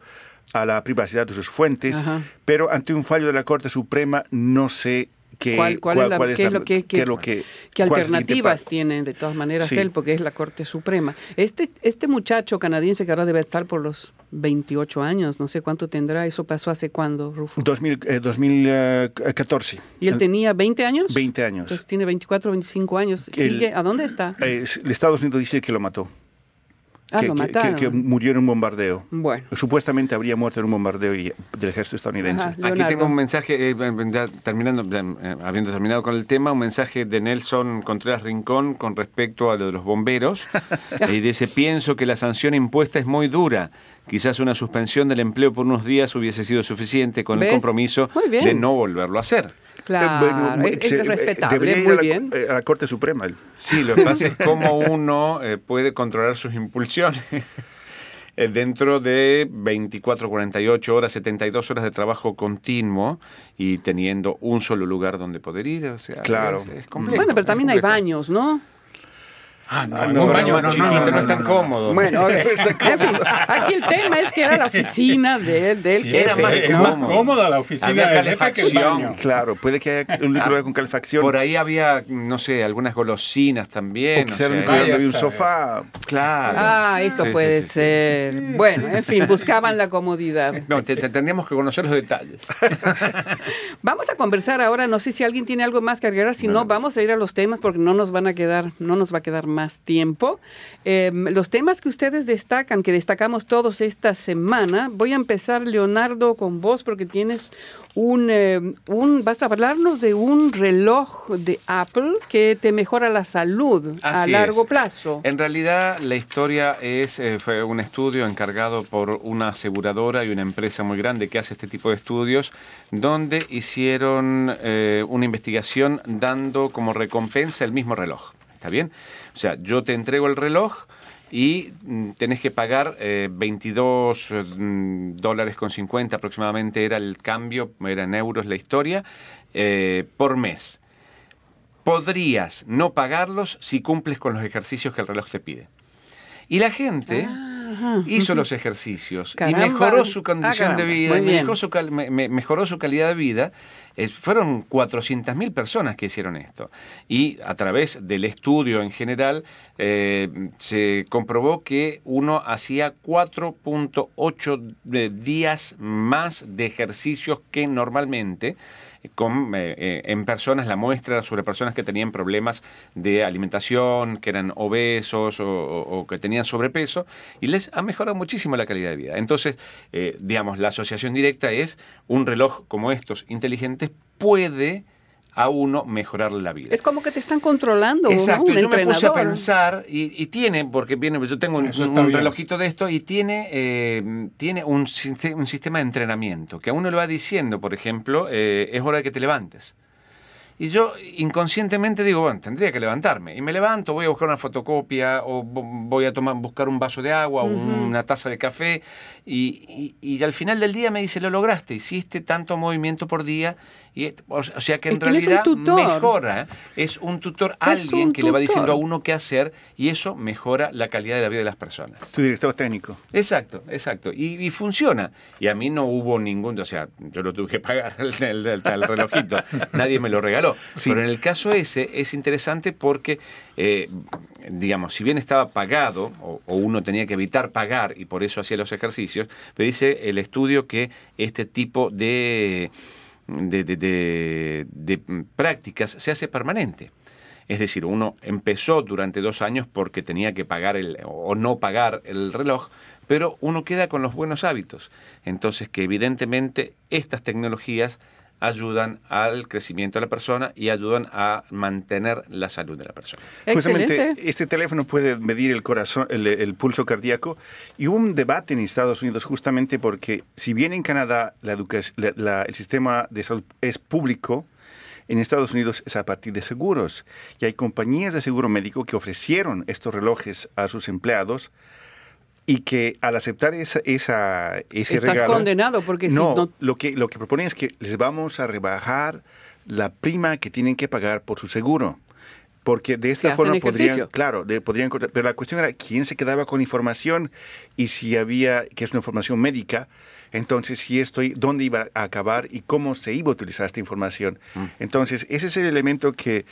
a la privacidad de sus fuentes, Ajá. pero ante un fallo de la Corte Suprema no sé qué, ¿Cuál, cuál es la- qué es lo que, qué es lo que- qué cuál es el siguiente alternativas paso. tiene de todas maneras Sí. él, porque es la Corte Suprema. Este, este muchacho canadiense que ahora debe estar por los 28 años, no sé cuánto tendrá, eso pasó hace cuándo, Rufo. 2000, eh, 2014. ¿Y él El- tenía 20 años? 20 años. Entonces tiene 24, 25 años. El- Sigue, ¿A dónde está? Eh, el Estados Unidos dice que lo mató. Ah, que, que- que- murió en un bombardeo. Bueno. Supuestamente habría muerto en un bombardeo y- del ejército estadounidense. Ajá. Aquí tengo un mensaje, eh, ya terminando, ya, eh, habiendo terminado con el tema, un mensaje de Nelson Contreras Rincón con respecto a lo de los bomberos. y dice, pienso que la sanción impuesta es muy dura. Quizás una suspensión del empleo por unos días hubiese sido suficiente con ¿Ves? el compromiso de no volverlo a hacer. Claro, Eh, bueno, es, se- respetable, debería ir muy a la, bien. eh, a la Corte Suprema. él. Sí, lo que pasa es cómo uno eh, puede controlar sus impulsiones. Eh, Dentro de 24, 48 horas, 72 horas de trabajo continuo y teniendo un solo lugar donde poder ir, o sea, Claro. es, es complejo. Bueno, pero también hay baños, ¿no? Ah, no, Ah, no, un baño no, no, no, chiquito, no, no, es tan no. cómodo. Bueno, ok. en fin, aquí el tema es que era la oficina de- del Sí, jefe. era más Es ¿no? más cómoda la oficina Había del jefe que el calefacción. baño. Claro, puede que haya un lugar con calefacción. Por ahí había, no sé, algunas golosinas también. o o sea, un hay un sofá. Claro. Ah, eso Sí, sí, puede sí, sí. ser. Bueno, en fin, buscaban la comodidad. No, te- te- tendríamos que conocer los detalles. Vamos a conversar ahora, no sé si alguien tiene algo más que agregar, si no, vamos a ir a los temas porque no nos van a quedar, no nos va a quedar más tiempo. Eh, los temas que ustedes destacan, que destacamos todos esta semana, voy a empezar, Leonardo, con vos porque tienes un, eh, un vas a hablarnos de un reloj de Apple que te mejora la salud a Así largo es. plazo. En realidad, la historia es eh, fue un estudio encargado por una aseguradora y una empresa muy grande que hace este tipo de estudios, donde hicieron eh, una investigación dando como recompensa el mismo reloj. ¿Está bien? Sea, yo te entrego el reloj y mm, tenés que pagar eh, 22 eh, mm, dólares con 50 aproximadamente era el cambio, era en euros la historia, eh, por mes podrías no pagarlos si cumples con los ejercicios que el reloj te pide. Y la gente, Ah, hizo los ejercicios Caramba. y mejoró su condición Ah, de caramba. vida, mejoró su, cal- me- me- mejoró su calidad de vida. Eh, fueron 400.000 personas que hicieron esto. Y a través del estudio en general eh, se comprobó que uno hacía 4.8 de días más de ejercicios que normalmente con, eh, eh, en personas, la muestra sobre personas que tenían problemas de alimentación, que eran obesos o, o- o que tenían sobrepeso, y les ha mejorado muchísimo la calidad de vida. Entonces, eh, digamos, la asociación directa es un reloj como estos inteligentes puede a uno mejorarle la vida. Es como que te están controlando, ¿no? Exacto, Un yo me puse a pensar y, y tiene, porque viene, yo tengo un, relojito de esto y tiene, eh, tiene un, siste- un sistema de entrenamiento que a uno le va diciendo, por ejemplo, eh, es hora de que te levantes. Y yo inconscientemente digo, bueno, tendría que levantarme. Y me levanto, voy a buscar una fotocopia o vo- voy a tomar, buscar un vaso de agua o una taza de café. Y, y- y al final del día me dice, lo lograste, hiciste tanto movimiento por día. Y, es- o sea que en realidad tutor. mejora. Es un tutor, Es alguien un que le va diciendo a uno qué hacer y eso mejora la calidad de la vida de las personas. Tu director técnico. Exacto, exacto. Y, y funciona. Y a mí no hubo ningún, o sea, yo lo tuve que pagar el, el- el- el relojito. Nadie me lo regaló. Pero en el caso ese es interesante porque, eh, digamos, si bien estaba pagado o, o uno tenía que evitar pagar y por eso hacía los ejercicios, pero dice el estudio que este tipo de, de, prácticas se hace permanente. Es decir, uno empezó durante dos años porque tenía que pagar el, o no pagar el reloj, pero uno queda con los buenos hábitos. Entonces, que evidentemente estas tecnologías ayudan al crecimiento de la persona y ayudan a mantener la salud de la persona. Justamente, Excelente. este teléfono puede medir el corazón, el, el pulso cardíaco. Y hubo un debate en Estados Unidos justamente porque, si bien en Canadá la la- la- el sistema de salud es público, en Estados Unidos es a partir de seguros. Y hay compañías de seguro médico que ofrecieron estos relojes a sus empleados y que al aceptar esa, esa, ese Estás regalo... condenado porque si no, no- lo que lo que proponen es que les vamos a rebajar la prima que tienen que pagar por su seguro. Porque de esta forma podrían, ejercicio. claro, de- podrían pero la cuestión era quién se quedaba con información y si había, que es una información médica, entonces si estoy, dónde iba a acabar y cómo se iba a utilizar esta información. Entonces, ese es el elemento que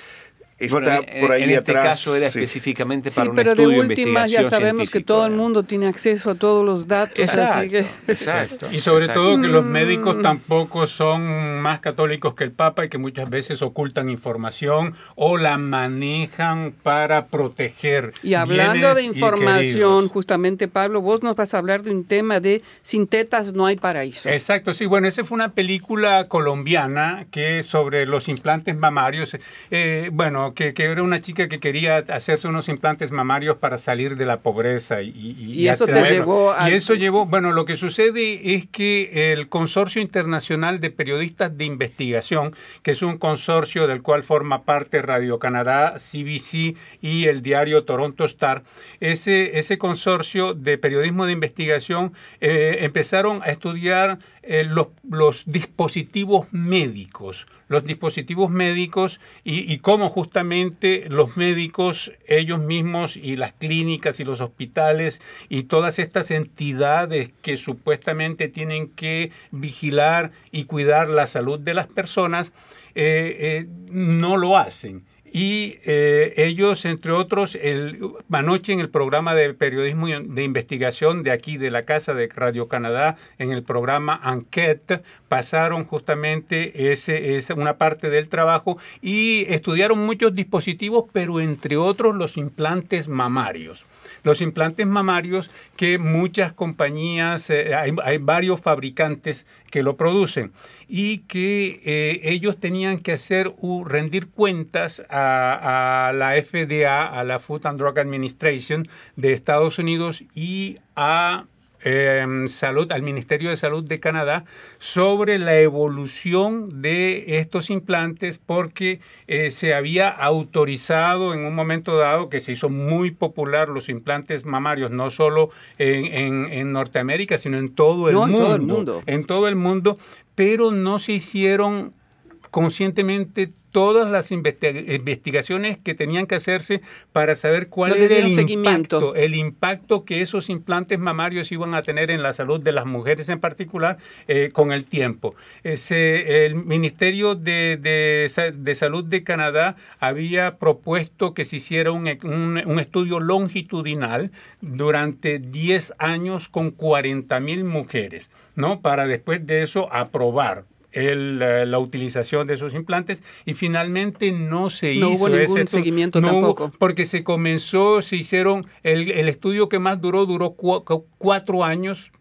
está. Bueno, en- por ahí en este atrás. caso era sí. específicamente Sí, para un pero de estudio de última ya sabemos que todo el mundo tiene acceso a todos los datos. Exacto, así que exacto. Y sobre exacto. todo que los Mm. médicos tampoco son más católicos que el Papa y que muchas veces ocultan información o la manejan para proteger. Y hablando de información, justamente Pablo, vos nos vas a hablar de un tema de sin tetas no hay paraíso. Exacto, sí. Bueno, esa fue una película colombiana que sobre los implantes mamarios. eh, bueno, que, que era una chica que quería hacerse unos implantes mamarios para salir de la pobreza. Y, Y eso te llevó a- Y eso llevó, bueno, lo que sucede es que el Consorcio Internacional de Periodistas de Investigación, que es un consorcio del cual forma parte Radio Canadá, CBC y el diario Toronto Star, ese, ese consorcio de periodismo de investigación eh, empezaron a estudiar eh, los, los dispositivos médicos, los dispositivos médicos y, y cómo justamente los médicos, ellos mismos y las clínicas y los hospitales y todas estas entidades que supuestamente tienen que vigilar y cuidar la salud de las personas, eh, eh, no lo hacen. Y eh, ellos, entre otros, el, anoche en el programa de periodismo de investigación de aquí, de la Casa de Radio Canadá, en el programa Enquete, pasaron justamente ese, esa, una parte del trabajo y estudiaron muchos dispositivos, pero entre otros los implantes mamarios los implantes mamarios que muchas compañías, eh, hay, varios fabricantes que lo producen y que eh, ellos tenían que hacer uh, rendir cuentas a, la FDA, a la Food and Drug Administration de Estados Unidos y a eh, salud, al Ministerio de Salud de Canadá sobre la evolución de estos implantes porque eh, se había autorizado en un momento dado que se hizo muy popular los implantes mamarios, no solo en, en, en Norteamérica, sino en todo el, no, mundo, en todo el mundo. En todo el mundo, pero no se hicieron conscientemente todas las investigaciones que tenían que hacerse para saber cuál era el impacto, el impacto que esos implantes mamarios iban a tener en la salud de las mujeres en particular eh, con el tiempo. Ese, el Ministerio de, de, Salud de Canadá había propuesto que se hiciera un, un, estudio longitudinal durante 10 años con 40 mil mujeres, ¿no? Para después de eso aprobar el, la utilización de esos implantes y finalmente no se no hizo hubo ningún seguimiento tampoco. porque se comenzó, se hicieron, el, el, estudio que más duró, duró cuatro años,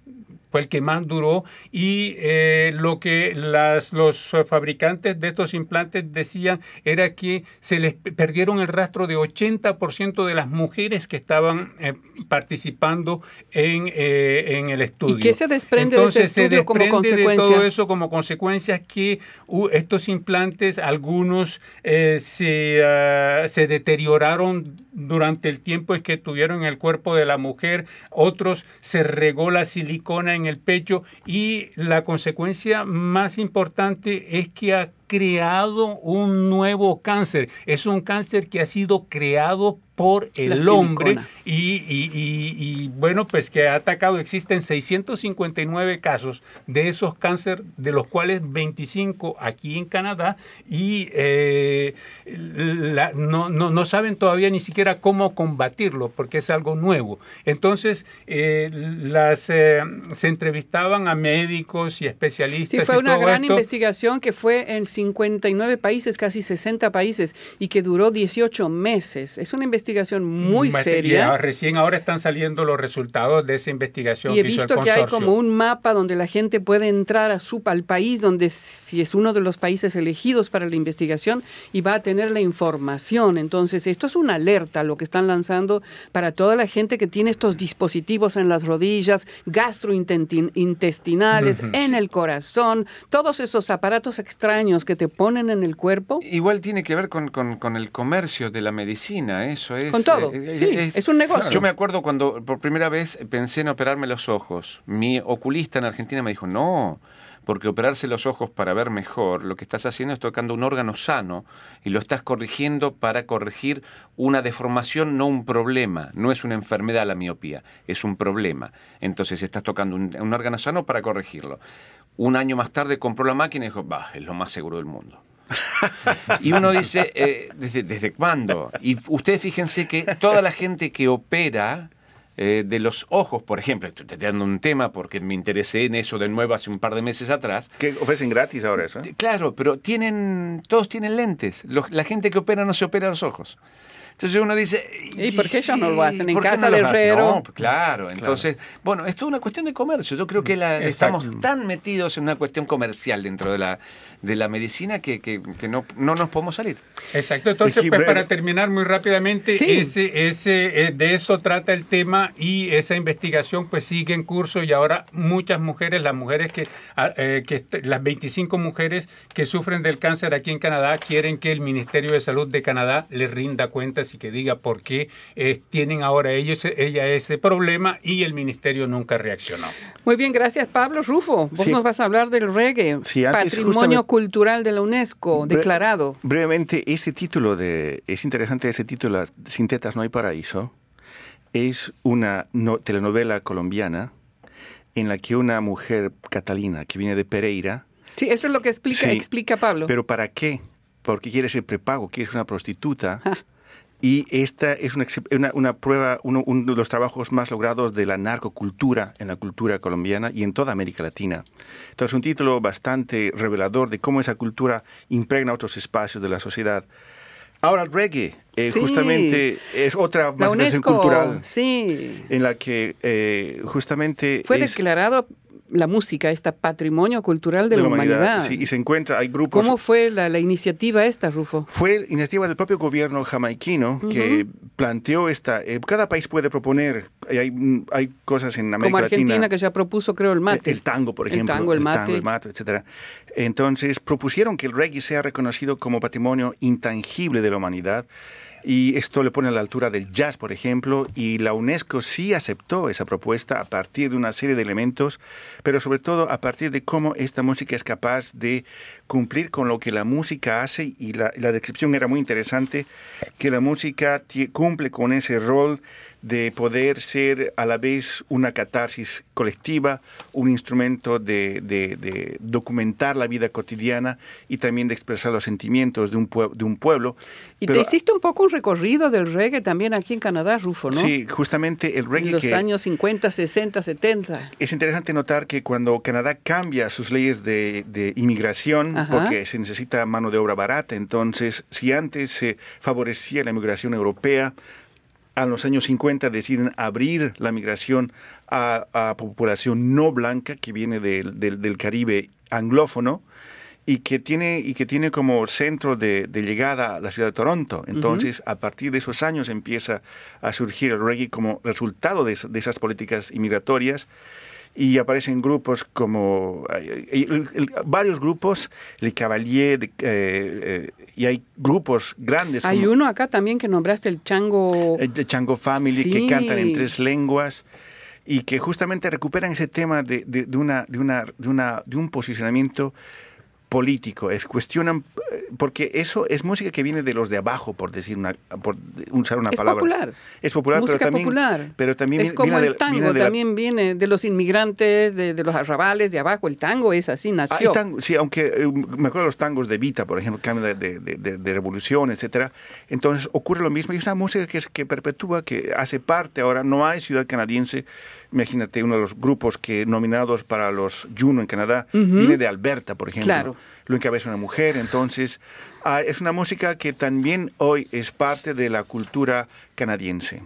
fue el que más duró y eh, lo que las, los fabricantes de estos implantes decían era que se les perdieron el rastro de 80% de las mujeres que estaban eh, participando en, eh, en, el estudio. ¿Y qué se desprende de ese estudio como consecuencia? de todo eso como consecuencia que uh, estos implantes, algunos se, ah, se deterioraron durante el tiempo que estuvieron en el cuerpo de la mujer, otros se regó la silicona en el pecho y la consecuencia más importante es que creado un nuevo cáncer. Es un cáncer que ha sido creado por el hombre y, y, bueno, pues que ha atacado, existen 659 casos de esos cánceres, de los cuales 25 aquí en Canadá y eh, no, no, no, saben todavía ni siquiera cómo combatirlo porque es algo nuevo. Entonces, eh, las, eh, se entrevistaban a médicos y especialistas. Sí, fue una gran investigación que fue en 59 países, casi 60 países y que duró 18 meses. Es una investigación muy seria. recién ahora están saliendo los resultados de esa investigación. Y he visto que hay como un mapa donde la gente puede entrar a su, al país, donde si es uno de los países elegidos para la investigación y va a tener la información. Entonces, esto es una alerta lo que están lanzando para toda la gente que tiene estos dispositivos en las rodillas, gastrointestinales, en el corazón, todos esos aparatos extraños que te ponen en el cuerpo. Igual tiene que ver con, con, con el comercio de la medicina, eso con todo, eh, sí, es, un negocio. Yo me acuerdo cuando por primera vez pensé en operarme los ojos. Mi oculista en Argentina me dijo, no, porque operarse los ojos para ver mejor, lo que estás haciendo es tocando un órgano sano y lo estás corrigiendo para corregir una deformación, no un problema. No es una enfermedad la miopía, es un problema. Entonces estás tocando un, órgano sano para corregirlo. Un año más tarde compró la máquina y dijo, va, es lo más seguro del mundo. y uno dice, eh, ¿desde, ¿desde cuándo? Y ustedes fíjense que toda la gente que opera eh, de los ojos, por ejemplo, estoy dando un tema porque me interesé en eso de nuevo hace un par de meses atrás. Que ofrecen gratis ahora eso. Claro, pero tienen, todos tienen lentes. la gente que opera no se opera los ojos. Entonces uno dice... ¿Y por qué ellos no lo hacen? En casa del herrero. No, claro, entonces, bueno, es toda una cuestión de comercio. Yo creo que la, estamos tan metidos en una cuestión comercial dentro de la, de la medicina que, que, no, no nos podemos salir. Exacto, entonces pues, para terminar muy rápidamente, ese, ese, eh, de eso trata el tema y esa investigación pues sigue en curso y ahora muchas mujeres, las mujeres que, ah, eh, que las 25 mujeres que sufren del cáncer aquí en Canadá quieren que el Ministerio de Salud de Canadá les rinda cuentas y que diga por qué eh, tienen ahora ellos, ella ese problema y el ministerio nunca reaccionó. Muy bien, gracias Pablo Rufo. Vos nos vas a hablar del reggae, patrimonio cultural de la UNESCO, declarado. Brevemente, ese título de, es interesante ese título, Sin tetas no hay paraíso, es una telenovela colombiana en la que una mujer catalina que viene de Pereira, Sí, eso es lo que explica, explica Pablo. Pero ¿para qué? Porque quiere ser prepago, quiere ser una prostituta. Y esta es una, una, prueba, uno, de los trabajos más logrados de la narcocultura en la cultura colombiana y en toda América Latina. Entonces, un título bastante revelador de cómo esa cultura impregna otros espacios de la sociedad. Ahora el reggae, eh, justamente es otra manifestación cultural sí. en la que eh, justamente... Fue declarado la música, este patrimonio cultural de, la, humanidad. Sí, y se encuentra, hay grupos... ¿Cómo fue la, iniciativa esta, Rufo? Fue iniciativa del propio gobierno jamaiquino que planteó esta... Eh, cada país puede proponer, hay, hay cosas en América Como Argentina Latina, que ya propuso, creo, el mate. El, tango, por ejemplo. El tango, el mate. El, tango, etc. Entonces propusieron que el reggae sea reconocido como patrimonio intangible de la humanidad y esto le pone a la altura del jazz, por ejemplo, y la UNESCO sí aceptó esa propuesta a partir de una serie de elementos, pero sobre todo a partir de cómo esta música es capaz de cumplir con lo que la música hace. Y la, descripción era muy interesante, que la música cumple con ese rol de poder ser a la vez una catarsis colectiva, un instrumento de, de, documentar la vida cotidiana y también de expresar los sentimientos de un, de un pueblo. Y te hiciste un poco un recorrido del reggae también aquí en Canadá, Rufo, ¿no? Sí, justamente el reggae. En los años 50, 60, 70. Es interesante notar que cuando Canadá cambia sus leyes de, de inmigración, porque se necesita mano de obra barata, entonces si antes se favorecía la inmigración europea, a los años 50 deciden abrir la migración a, población no blanca que viene del, del, Caribe anglófono y que tiene y que tiene como centro de, llegada a la ciudad de Toronto. Entonces, a partir de esos años empieza a surgir el reggae como resultado de, de esas políticas inmigratorias y aparecen grupos como varios grupos, el Cavalier, eh, eh, y hay grupos grandes. Hay uno acá también que nombraste el Chango. El Chango Family, que cantan en tres lenguas y que justamente recuperan ese tema de, de, de una, de, una, de, una, de un posicionamiento político, es cuestionan porque eso es música que viene de los de abajo, por decir una, por usar una es palabra. Popular. Es popular. Música pero también, popular. Pero también es como el tango, también viene de los inmigrantes, de, de, los arrabales de abajo. El tango es así, nació. Ah, sí, aunque eh, me acuerdo de los tangos de Vita, por ejemplo, cambio de, de, revolución, etcétera. Entonces ocurre lo mismo y es una música que, es, que perpetúa, que hace parte ahora. No hay ciudad canadiense Imagínate, uno de los grupos que nominados para los Juno en Canadá viene de Alberta, por ejemplo. Claro. Lo encabeza una mujer, entonces ah, es una música que también hoy es parte de la cultura canadiense.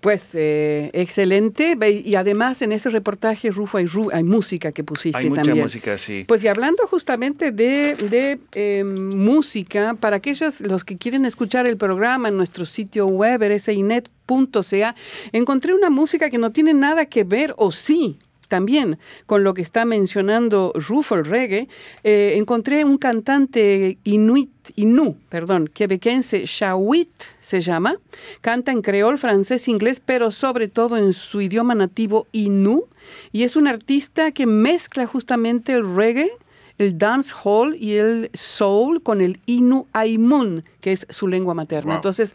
Pues eh, excelente. Y además en ese reportaje, Rufo, hay, hay música que pusiste hay mucha música, sí. Pues y hablando justamente de, de eh, música, para aquellos los que quieren escuchar el programa en nuestro sitio web, rsinet.ca, encontré una música que no tiene nada que ver, o sí, también. Con lo que está mencionando Rufo el reggae, eh, encontré un cantante inuit, inú, perdón, quebequense, Shawit se llama, canta en creol, francés, inglés, pero sobre todo en su idioma nativo inú, y es un artista que mezcla justamente el reggae, el dance hall y el soul con el Inu Aimun, que es su lengua materna. Entonces,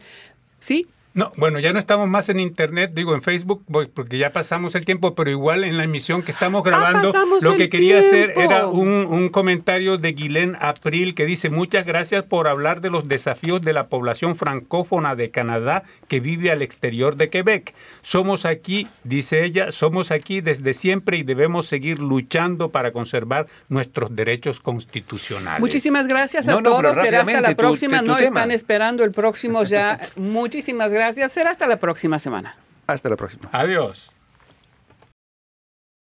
sí, no, bueno, ya no estamos más en internet, digo en Facebook, porque ya pasamos el tiempo, pero igual en la emisión que estamos ah, grabando, lo que quería hacer era un, comentario de Guilén April que dice, muchas gracias por hablar de los desafíos de la población francófona de Canadá que vive al exterior de Quebec. Somos aquí, dice ella, somos aquí desde siempre y debemos seguir luchando para conservar nuestros derechos constitucionales. Muchísimas gracias a todos, será hasta la próxima, no están esperando el próximo ya. Muchísimas gracias gracias. Será hasta la próxima semana. Hasta la próxima. Adiós.